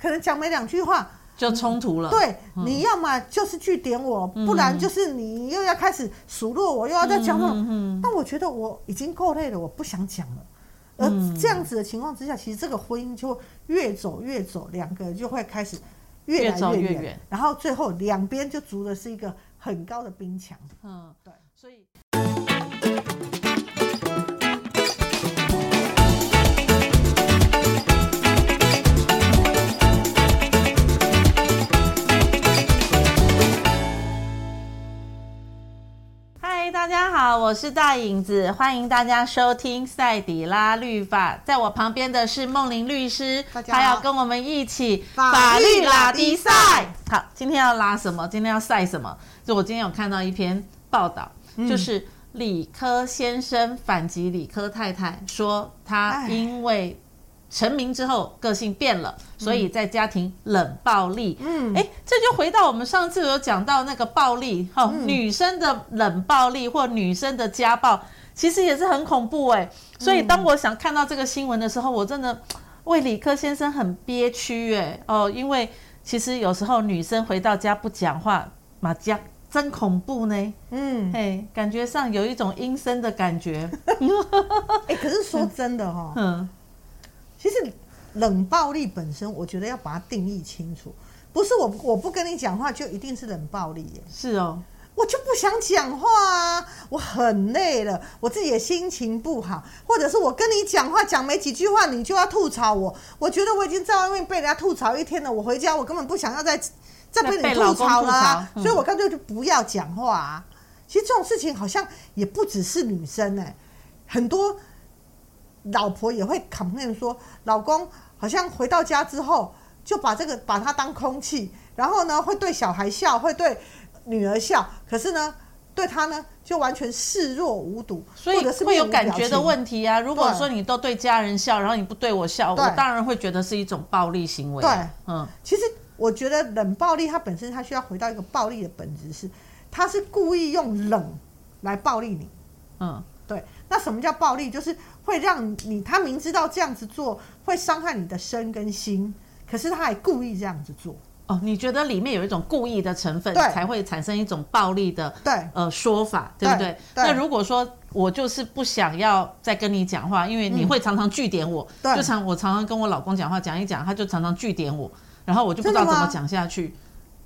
可能讲没两句话就冲突了。对，嗯、你要么就是句点我，嗯、不然就是你又要开始数落我，又要再讲什么。嗯嗯、但我觉得我已经够累了，我不想讲了。而这样子的情况之下，其实这个婚姻就越走越走，两个人就会开始越来越远，然后最后两边就筑的是一个很高的冰墙。嗯，对，所以。大家好，我是大影子，欢迎大家收听赛底拉律法。在我旁边的是梦玲律师，他要跟我们一起法律拉迪赛。好，今天要拉什么？今天要赛什么？就我今天有看到一篇报道，嗯、就是理科先生反击理科太太，说他因为。成名之后，个性变了，所以在家庭冷暴力。嗯，哎，这就回到我们上次有讲到那个暴力，哈、嗯，女生的冷暴力或女生的家暴，其实也是很恐怖哎。所以当我想看到这个新闻的时候，我真的 为理科先生很憋屈哎哦，因为其实有时候女生回到家不讲话，马家真恐怖呢。嗯，哎，感觉上有一种阴森的感觉。哎，可是说真的哈、哦，嗯。其实冷暴力本身，我觉得要把它定义清楚，不是我我不跟你讲话就一定是冷暴力耶。是哦，我就不想讲话啊，我很累了，我自己也心情不好，或者是我跟你讲话讲没几句话，你就要吐槽我。我觉得我已经在外面被人家吐槽一天了，我回家我根本不想要再再被你吐槽了啊，所以我干脆就不要讲话啊。其实这种事情好像也不只是女生哎，很多。老婆也会 complain 说，老公好像回到家之后就把这个把他当空气，然后呢会对小孩笑，会对女儿笑，可是呢对他呢就完全视若无睹，所以会有感觉的问题啊。如果说你都对家人笑，然后你不对我笑，我当然会觉得是一种暴力行为。对，嗯，其实我觉得冷暴力它本身它需要回到一个暴力的本质是，它是故意用冷来暴力你。嗯，对。那什么叫暴力？就是。会让你，他明知道这样子做会伤害你的身跟心，可是他还故意这样子做。哦，你觉得里面有一种故意的成分，才会产生一种暴力的对呃说法，对不对？对。那如果说我就是不想要再跟你讲话，因为你会常常据点我，嗯、就常我常常跟我老公讲话讲一讲，他就常常据点我，然后我就不知道怎么讲下去。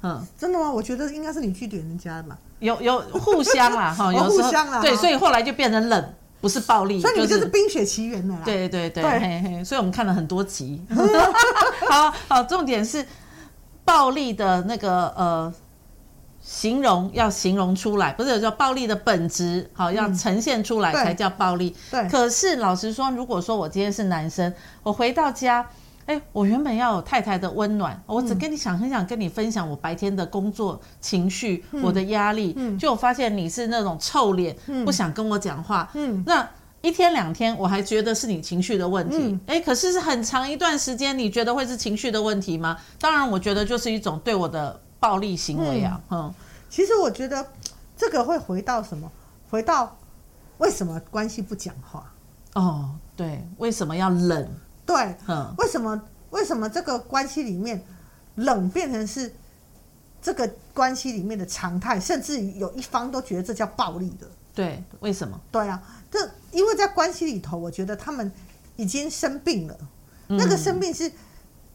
嗯，真的吗？我觉得应该是你据点人家的嘛，有有互相啦哈，有时候互相啦，对，所以后来就变成冷。不是暴力，所以你们就是冰雪奇缘的啦。对对对，对嘿嘿，所以我们看了很多集。好好，重点是暴力的那个呃形容要形容出来，不是有叫暴力的本质，好要呈现出来才叫暴力。对。对，可是老实说，如果说我今天是男生，我回到家。哎，我原本要有太太的温暖，我只跟你想很想跟你分享我白天的工作情绪，嗯、我的压力，嗯、就我发现你是那种臭脸，嗯、不想跟我讲话，嗯，那一天两天我还觉得是你情绪的问题，哎、嗯，可是是很长一段时间，你觉得会是情绪的问题吗？当然，我觉得就是一种对我的暴力行为啊，嗯，嗯。其实我觉得这个会回到什么？回到为什么关系不讲话？哦，对，为什么要冷？对，嗯，为什么为什么这个关系里面冷变成是这个关系里面的常态，甚至有一方都觉得这叫暴力的？对，为什么？对啊，这因为在关系里头，我觉得他们已经生病了。嗯、那个生病是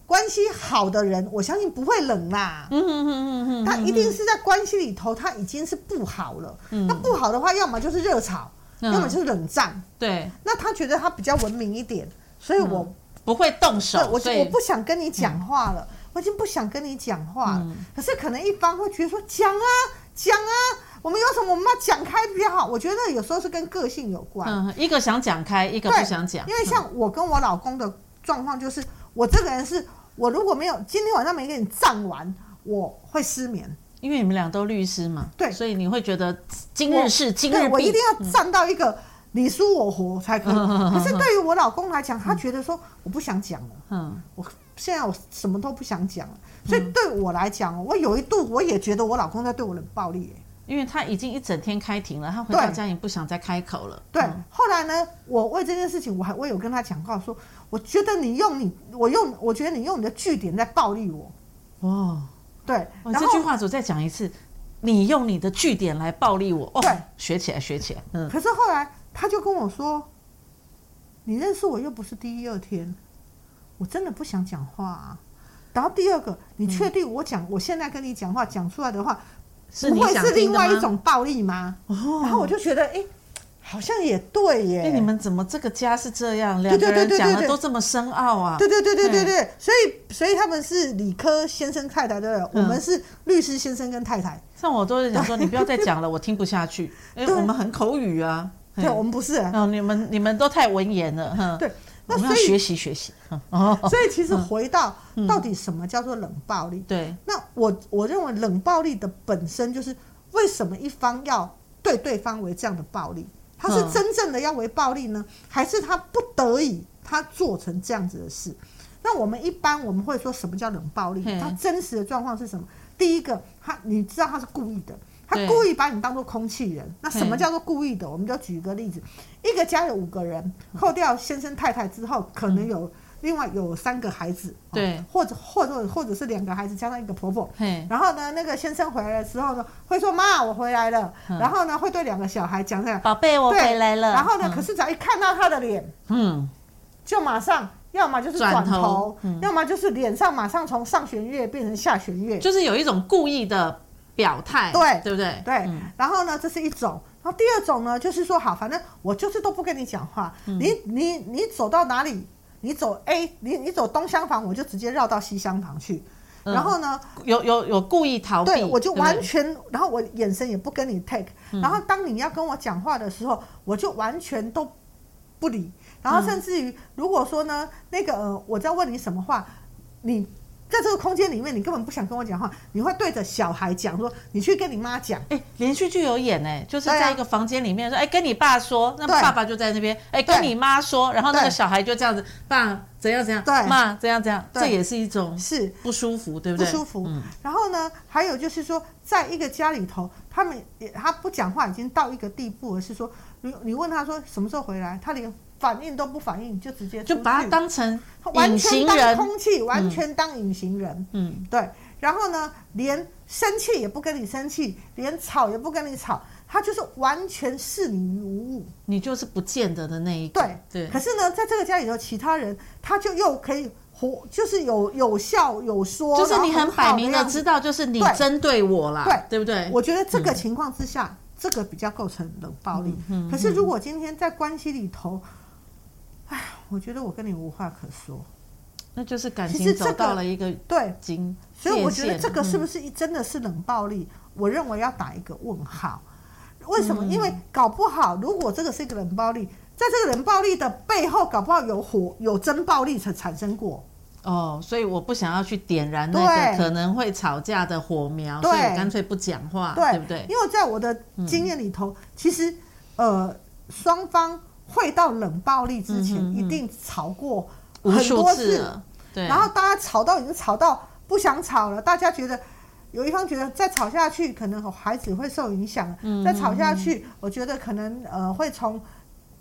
关系好的人，我相信不会冷啦。嗯嗯嗯嗯，他一定是在关系里头，他已经是不好了。嗯，那不好的话，要么就是热吵，嗯、要么就是冷战。对，那他觉得他比较文明一点。所以我、嗯、不会动手，我以我不想跟你讲话了，嗯、我已经不想跟你讲话了。嗯、可是可能一方会觉得说讲啊讲啊，我们有什么我们要讲开比较好。我觉得有时候是跟个性有关，嗯，一个想讲开，一个不想讲。因为像我跟我老公的状况就是，我这个人是我如果没有今天晚上没跟你站完，我会失眠。因为你们俩都律师嘛，对，所以你会觉得今日事今日毕，我一定要站到一个。嗯你输我活才可以，可是对于我老公来讲，他觉得说我不想讲了，嗯，我现在我什么都不想讲了，所以对我来讲，我有一度我也觉得我老公在对我冷暴力，因为他已经一整天开庭了，他回到家也不想再开口了。对，后来呢，我为这件事情，我还我有跟他讲话说，我觉得你用你，我用，我觉得你用你的据点在暴力我。哦，对，这句话组再讲一次，你用你的据点来暴力我。哦，对，学起来，学起来。嗯。可是后来他就跟我说，你认识我又不是第一二天，我真的不想讲话啊。然后第二个，你确定我讲，我现在跟你讲话讲出来的话。不会是另外一种暴力吗？哦，然后我就觉得，哎，好像也对耶。哎，你们怎么这个家是这样？两个人讲的都这么深奥啊？对对对对对对。所以，所以他们是理科先生太太，对不对？我们是律师先生跟太太。像我都是讲说，你不要再讲了，我听不下去。哎，我们很口语啊。对，我们不是。哦，你们你们都太文言了，哈。对。我们要学习学习，哦，所以其实回到到底什么叫做冷暴力？对，那我我认为冷暴力的本身就是为什么一方要对对方为这样的暴力？他是真正的要为暴力呢，还是他不得已他做成这样子的事？那我们一般我们会说什么叫冷暴力？他真实的状况是什么？第一个，他你知道他是故意的。他故意把你当做空气人，那什么叫做故意的？我们就举一个例子，一个家有五个人，扣掉先生太太之后，可能有另外有三个孩子，对，或者或者或者是两个孩子加上一个婆婆，然后呢，那个先生回来的时候呢，会说妈，我回来了，然后呢，会对两个小孩讲这样，宝贝，我回来了，然后呢，可是只要一看到他的脸，嗯，就马上要么就是转头，要么就是脸上马上从上弦月变成下弦月，就是有一种故意的。表态对对不对？对，嗯、然后呢，这是一种。然后第二种呢，就是说，好，反正我就是都不跟你讲话。嗯、你你你走到哪里？你走 A，你你走东厢房，我就直接绕到西厢房去。嗯、然后呢，有有有故意逃避，对，我就完全，对对，然后我眼神也不跟你 take。嗯、然后当你要跟我讲话的时候，我就完全都不理。然后甚至于，如果说呢，那个呃，我在问你什么话，你。在这个空间里面，你根本不想跟我讲话，你会对着小孩讲说：“你去跟你妈讲。”哎，连续剧有演哎，就是在一个房间里面说：“哎，跟你爸说。”那爸爸就在那边，哎，跟你妈说。然后那个小孩就这样子：“爸怎样怎样，妈怎样怎样。”这也是一种是不舒服，对不对？不舒服。然后呢，还有就是说，在一个家里头，他们也他不讲话已经到一个地步，了是说，你你问他说什么时候回来，他连。反应都不反应，就直接就把他当成隐形人，完全当空气，完全当隐形人。嗯，对。然后呢，连生气也不跟你生气，连吵也不跟你吵，他就是完全视你于无物。你就是不见得的那一个。对对。可是呢，在这个家里头，其他人他就又可以活，就是有有笑有说，就是你很摆明的知道，就是你针对我啦，对对不对？我觉得这个情况之下，这个比较构成冷暴力。嗯。可是如果今天在关系里头，哎，我觉得我跟你无话可说，那就是感情走到了一个对，所以我觉得这个是不是真的是冷暴力？我认为要打一个问号。为什么？因为搞不好，如果这个是一个冷暴力，在这个冷暴力的背后，搞不好有火有真暴力才产生过。哦，所以我不想要去点燃那个可能会吵架的火苗，所以我干脆不讲话，对不对？因为在我的经验里头，其实呃双方。会到冷暴力之前，一定吵过很多次，对。然后大家吵到已经吵到不想吵了，大家觉得有一方觉得再吵下去，可能孩子会受影响。再吵下去，我觉得可能呃会从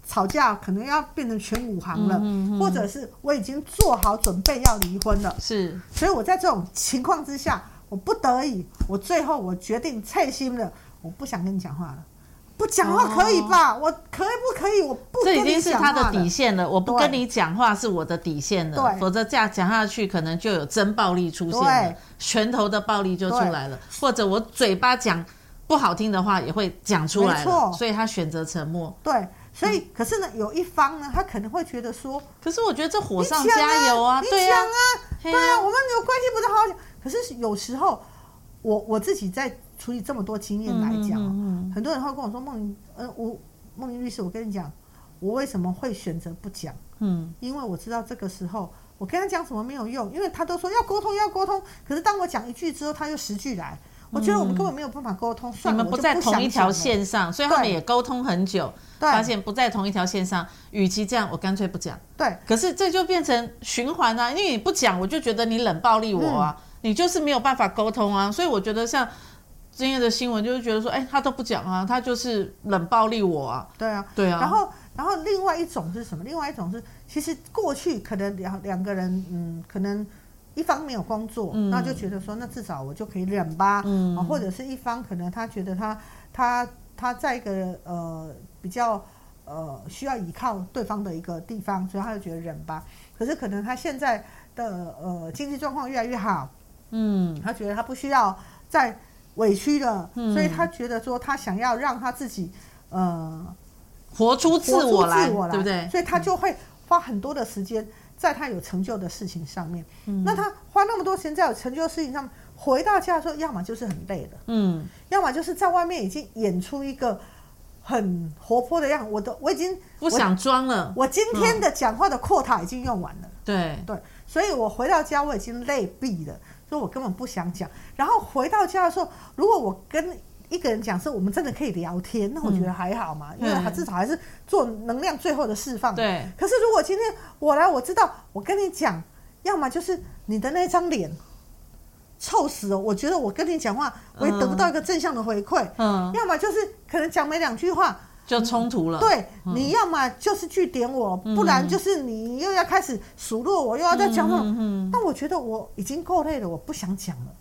吵架可能要变成全武行了，或者是我已经做好准备要离婚了。是，所以我在这种情况之下，我不得已，我最后我决定撤心了，我不想跟你讲话了。不讲话可以吧？哦、我可以不可以？我不跟你讲话。这已经是他的底线了。我不跟你讲话是我的底线了，对否则这样讲下去，可能就有真暴力出现了，拳头的暴力就出来了，或者我嘴巴讲不好听的话也会讲出来了。错所以他选择沉默。对，所以可是呢，有一方呢，他可能会觉得说，可是我觉得这火上加油啊，你讲啊，对啊，我们有关系不是好好讲。可是有时候，我我自己在。处理这么多经验来讲，嗯嗯嗯、很多人会跟我说：“梦玲，呃，我梦玲律师，我跟你讲，我为什么会选择不讲？嗯，因为我知道这个时候我跟他讲什么没有用，因为他都说要沟通要沟通，可是当我讲一句之后，他又十句来，我觉得我们根本没有办法沟通。算了，你们不在同一条线上，所以他们也沟通很久，发现不在同一条线上，与其这样，我干脆不讲。对，可是这就变成循环啊，因为你不讲，我就觉得你冷暴力我啊，嗯、你就是没有办法沟通啊，所以我觉得像。今天的新闻就是觉得说，哎，他都不讲啊，他就是冷暴力我啊。对啊，对啊。然后，然后另外一种是什么？另外一种是，其实过去可能两两个人，嗯，可能一方没有工作，嗯、那就觉得说，那至少我就可以忍吧。嗯。或者是一方可能他觉得他他他在一个呃比较呃需要依靠对方的一个地方，所以他就觉得忍吧。可是可能他现在的呃经济状况越来越好，嗯，他觉得他不需要再。委屈了，所以他觉得说他想要让他自己，呃，活出自我来，对不对？所以他就会花很多的时间在他有成就的事情上面。嗯，那他花那么多时间在有成就的事情上面，回到家的时候，要么就是很累了，嗯，要么就是在外面已经演出一个很活泼的样子。我都我已经不想装了，我今天的讲话的 quota 已经用完了。对对，所以我回到家我已经累毙了。所以我根本不想讲，然后回到家的时候，如果我跟一个人讲，是我们真的可以聊天，那我觉得还好嘛，嗯、因为他至少还是做能量最后的释放。对。可是如果今天我来，我知道我跟你讲，要么就是你的那张脸臭死了，我觉得我跟你讲话我也得不到一个正向的回馈。嗯。要么就是可能讲没两句话。就冲突了。对，你要么就是去点我，不然就是你又要开始数落我，又要再讲什么。那我觉得我已经够累了，我不想讲了。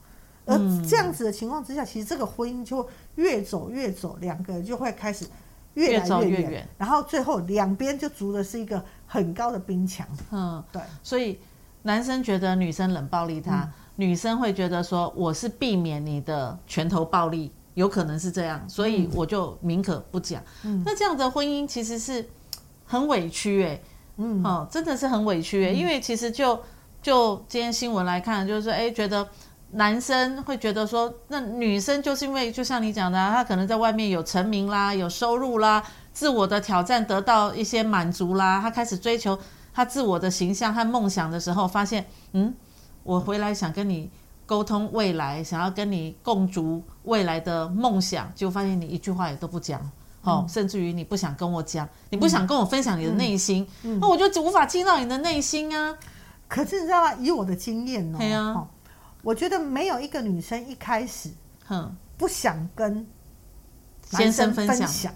而这样子的情况之下，其实这个婚姻就越走越走，两个人就会开始越来越远，然后最后两边就筑的是一个很高的冰墙。嗯，对。所以男生觉得女生冷暴力他，女生会觉得说我是避免你的拳头暴力。有可能是这样，所以我就宁可不讲。嗯，那这样的婚姻其实是很委屈哎、欸，嗯，哦，真的是很委屈哎、欸，嗯、因为其实就就今天新闻来看，就是说，哎，觉得男生会觉得说，那女生就是因为就像你讲的、啊，她可能在外面有成名啦，有收入啦，自我的挑战得到一些满足啦，她开始追求她自我的形象和梦想的时候，发现，嗯，我回来想跟你。沟通未来，想要跟你共筑未来的梦想，就发现你一句话也都不讲，哦，嗯、甚至于你不想跟我讲，你不想跟我分享你的内心，嗯。嗯、那我就无法进到你的内心啊。可是你知道吗？以我的经验哦，啊、我觉得没有一个女生一开始，哼，不想跟男生分享，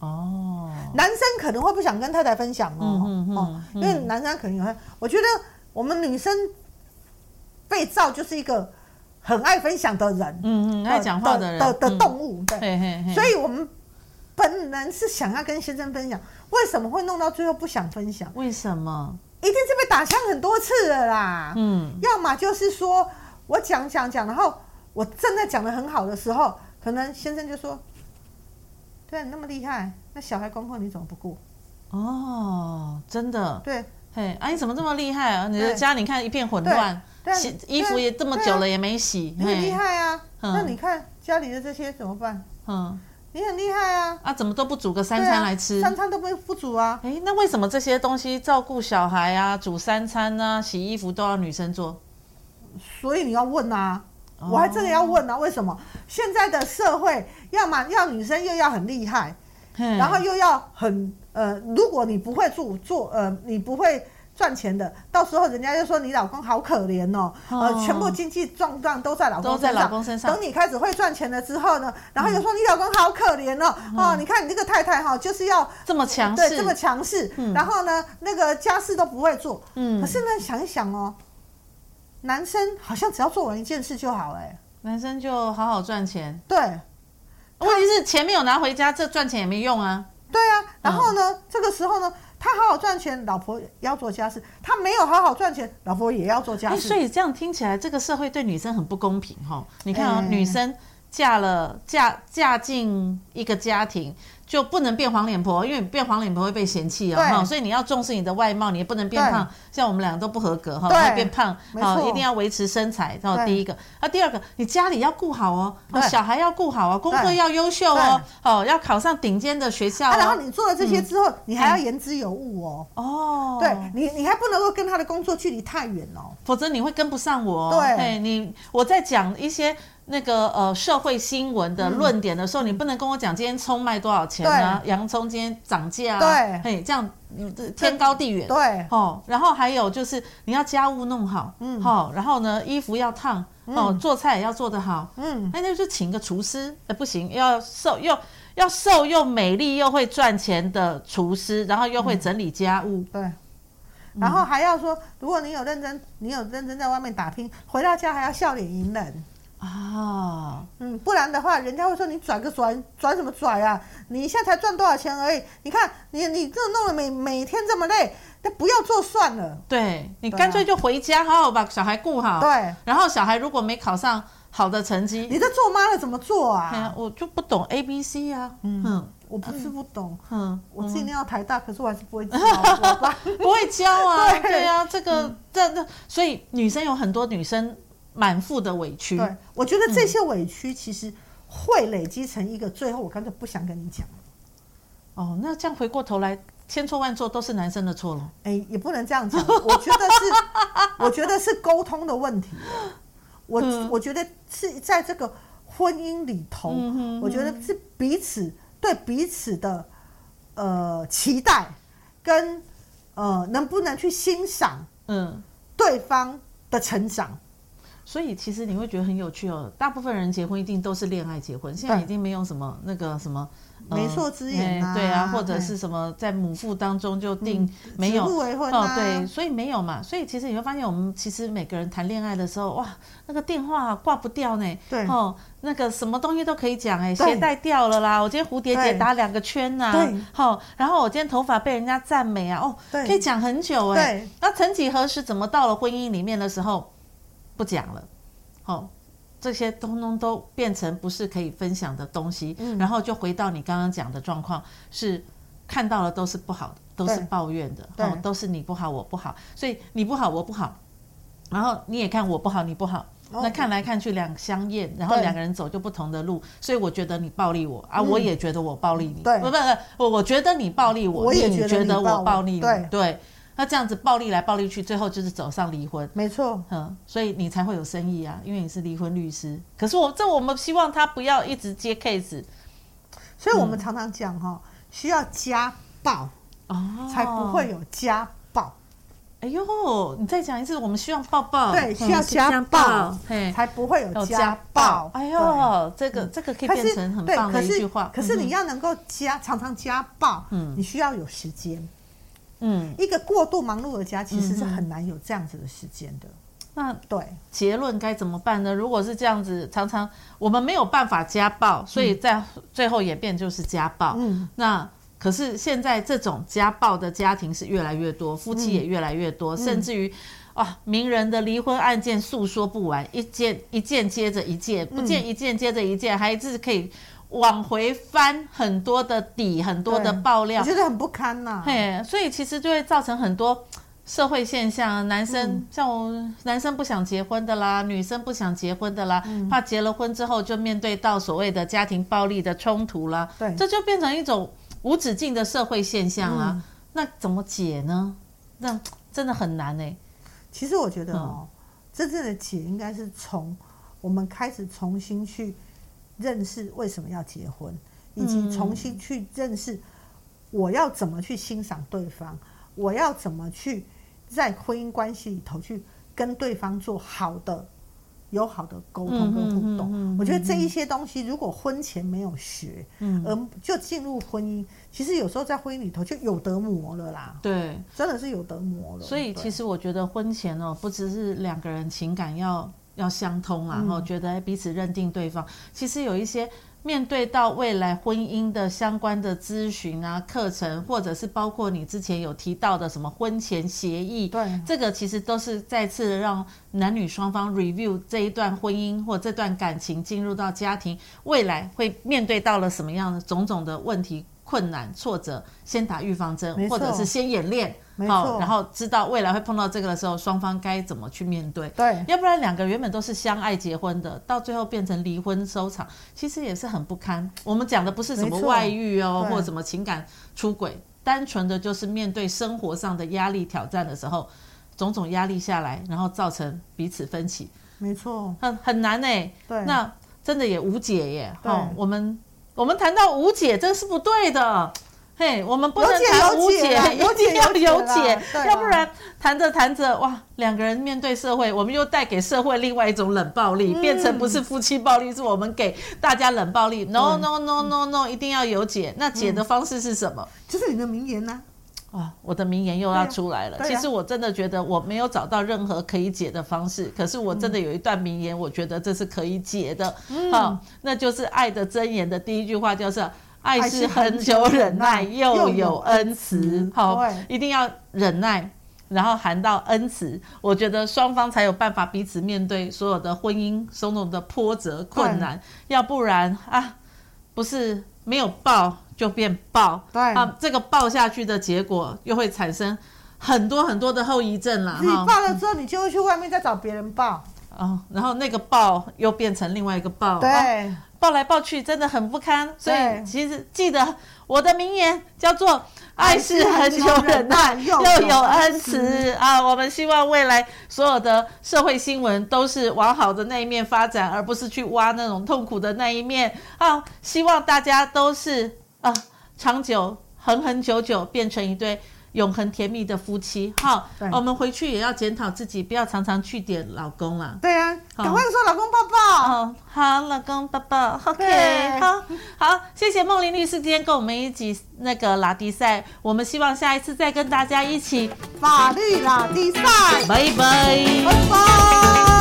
哦，男生可能会不想跟太太分享哦，嗯嗯嗯、因为男生可能会，我觉得我们女生。被造就是一个很爱分享的人，嗯嗯，爱讲话的人的的动物，对，所以我们本能是想要跟先生分享，为什么会弄到最后不想分享？为什么？一定是被打枪很多次了啦，嗯，要么就是说我讲讲讲，然后我正在讲的很好的时候，可能先生就说：“对，你那么厉害，那小孩功课你怎么不顾？”哦，真的，对，嘿，啊，你怎么这么厉害啊？你的家你看一片混乱。洗衣服也这么久了也没洗，你很厉害啊！那你看家里的这些怎么办？嗯，你很厉害啊！啊，怎么都不煮个三餐来吃？三餐都不不煮啊？哎，那为什么这些东西照顾小孩啊、煮三餐啊、洗衣服都要女生做？所以你要问啊，我还真的要问啊，为什么现在的社会要么要女生又要很厉害，然后又要很呃，如果你不会做做呃，你不会。赚钱的，到时候人家就说你老公好可怜哦，呃，全部经济状况都在老公身上。都在老公身上。等你开始会赚钱了之后呢，然后又说你老公好可怜哦，哦，你看你这个太太哈，就是要这么强势，对，这么强势。然后呢，那个家事都不会做。嗯。可是呢，想一想哦，男生好像只要做完一件事就好哎，男生就好好赚钱。对。问题是钱没有拿回家，这赚钱也没用啊。对啊。然后呢，这个时候呢？他好好赚钱，老婆要做家事；他没有好好赚钱，老婆也要做家事。所以这样听起来，这个社会对女生很不公平哈。你看啊，女生嫁了嫁嫁进一个家庭。就不能变黄脸婆，因为变黄脸婆会被嫌弃哦，哈，所以你要重视你的外貌，你也不能变胖，像我们两个都不合格哈，会变胖，好，一定要维持身材，然后第一个，啊，第二个，你家里要顾好哦，小孩要顾好哦，功课要优秀哦，哦，要考上顶尖的学校，然后你做了这些之后，你还要言之有物哦，哦，对你，你还不能够跟他的工作距离太远哦，否则你会跟不上我，对，你我在讲一些那个呃社会新闻的论点的时候，你不能跟我讲今天葱卖多少钱。钱啊，洋葱今天涨价，对，嘿，这样天高地远，对，哦，然后还有就是你要家务弄好，嗯，好，然后呢，衣服要烫，哦，做菜也要做得好，嗯，那那就请个厨师，哎，不行，要瘦又要瘦又美丽又会赚钱的厨师，然后又会整理家务，对。然后还要说，如果你有认真，你有认真在外面打拼，回到家还要笑脸迎人啊，嗯，不然的话，人家会说你拽个拽，拽什么拽啊？你现在才赚多少钱而已？你看你你这弄了每每天这么累，那不要做算了。对，你干脆就回家，好好把小孩顾好。对，然后小孩如果没考上好的成绩，你这做妈的怎么做啊？我就不懂 A B C 啊，嗯。我不是不懂，嗯，我自己念到台大，可是我还是不会教，不会教啊，对啊，这个这这，所以女生有很多女生满腹的委屈，对，我觉得这些委屈其实会累积成一个，最后我干脆不想跟你讲。哦，那这样回过头来，千错万错都是男生的错了。哎，也不能这样讲，我觉得是，我觉得是沟通的问题。我我觉得是在这个婚姻里头，我觉得是彼此。对彼此的呃期待跟呃能不能去欣赏嗯对方的成长，所以其实你会觉得很有趣哦。大部分人结婚一定都是恋爱结婚，现在已经没有什么那个什么。媒妁之言啊，对啊，或者是什么在母腹当中就定没有哦，对，所以没有嘛，所以其实你会发现，我们其实每个人谈恋爱的时候，哇，那个电话挂不掉呢，对，哦，那个什么东西都可以讲，哎，鞋带掉了啦，我今天蝴蝶结打两个圈呐，对，好，然后我今天头发被人家赞美啊，哦，可以讲很久哎，那曾几何时，怎么到了婚姻里面的时候不讲了，好。这些通通都变成不是可以分享的东西，嗯、然后就回到你刚刚讲的状况，是看到了都是不好的，都是抱怨的，都是你不好我不好，所以你不好我不好，然后你也看我不好你不好，哦、那看来看去两相厌，然后两个人走就不同的路，所以我觉得你暴力我啊，我也觉得我暴力你，对，不不不，我觉得你暴力我，我也觉得我暴力你，对。对。那这样子暴力来暴力去，最后就是走上离婚。没错，嗯，所以你才会有生意啊，因为你是离婚律师。可是我这我们希望他不要一直接 case，所以我们常常讲哈，需要家暴哦，才不会有家暴。哎呦，你再讲一次，我们需要抱抱，对，需要家暴，才不会有家暴。哎呦，这个这个可以变成很棒的一句话。可是你要能够家常常家暴，嗯，你需要有时间。嗯，一个过度忙碌的家其实是很难有这样子的时间的。那对结论该怎么办呢？如果是这样子，常常我们没有办法家暴，所以在最后演变就是家暴。嗯，那可是现在这种家暴的家庭是越来越多，夫妻也越来越多，甚至于啊，名人的离婚案件诉说不完，一件一件接着一件，不见一件接着一件，还是可以。往回翻很多的底，很多的爆料，我觉得很不堪呐。嘿，所以其实就会造成很多社会现象。男生、嗯、像我，男生不想结婚的啦，女生不想结婚的啦，嗯、怕结了婚之后就面对到所谓的家庭暴力的冲突啦。对，这就变成一种无止境的社会现象啦。嗯、那怎么解呢？那真的很难呢、欸。其实我觉得哦，嗯、真正的解应该是从我们开始重新去。认识为什么要结婚，以及重新去认识我要怎么去欣赏对方，我要怎么去在婚姻关系里头去跟对方做好的、友好的沟通跟互动。我觉得这一些东西，如果婚前没有学，而就进入婚姻，其实有时候在婚姻里头就有得磨了啦。对，真的是有得磨了。所以其实我觉得婚前哦，不只是两个人情感要。要相通啊，然后觉得彼此认定对方。其实有一些面对到未来婚姻的相关的咨询啊、课程，或者是包括你之前有提到的什么婚前协议，对，这个其实都是再次让男女双方 review 这一段婚姻或这段感情进入到家庭，未来会面对到了什么样的种种的问题、困难、挫折，先打预防针，或者是先演练。好，然后知道未来会碰到这个的时候，双方该怎么去面对。对，要不然两个原本都是相爱结婚的，到最后变成离婚收场，其实也是很不堪。我们讲的不是什么外遇哦，或者什么情感出轨，单纯的就是面对生活上的压力挑战的时候，种种压力下来，然后造成彼此分歧。没错，很很难哎。对，那真的也无解耶。好，我们我们谈到无解，这是不对的。嘿，我们不能谈无解，有解 要有解，要不然谈着谈着，哇，两个人面对社会，我们又带给社会另外一种冷暴力，嗯、变成不是夫妻暴力，是我们给大家冷暴力。No no no no no，一定要有解。那解的方式是什么？就是你的名言呢、啊？啊，我的名言又要出来了。其实我真的觉得我没有找到任何可以解的方式，可是我真的有一段名言，我觉得这是可以解的。嗯，好，那就是《爱的箴言》的第一句话，就是。爱是恒久忍耐，又有恩慈。好，一定要忍耐，然后含到恩慈。我觉得双方才有办法彼此面对所有的婚姻种种的波折困难。要不然啊，不是没有抱就变爆。对啊，这个抱下去的结果又会产生很多很多的后遗症了。你抱了之后，你就会去外面再找别人抱。哦，然后那个抱又变成另外一个抱。对。抱来抱去真的很不堪，所以其实记得我的名言叫做“爱是恒久忍耐，又有恩慈”啊！我们希望未来所有的社会新闻都是往好的那一面发展，而不是去挖那种痛苦的那一面啊！希望大家都是啊，长久、恒恒久久变成一对。永恒甜蜜的夫妻，好，我们回去也要检讨自己，不要常常去点老公了。对啊，赶快说老公抱抱。哦，好，老公抱抱。OK，好，好，谢谢梦玲律师今天跟我们一起那个拉迪赛，我们希望下一次再跟大家一起法律拉迪赛。拜拜，拜拜。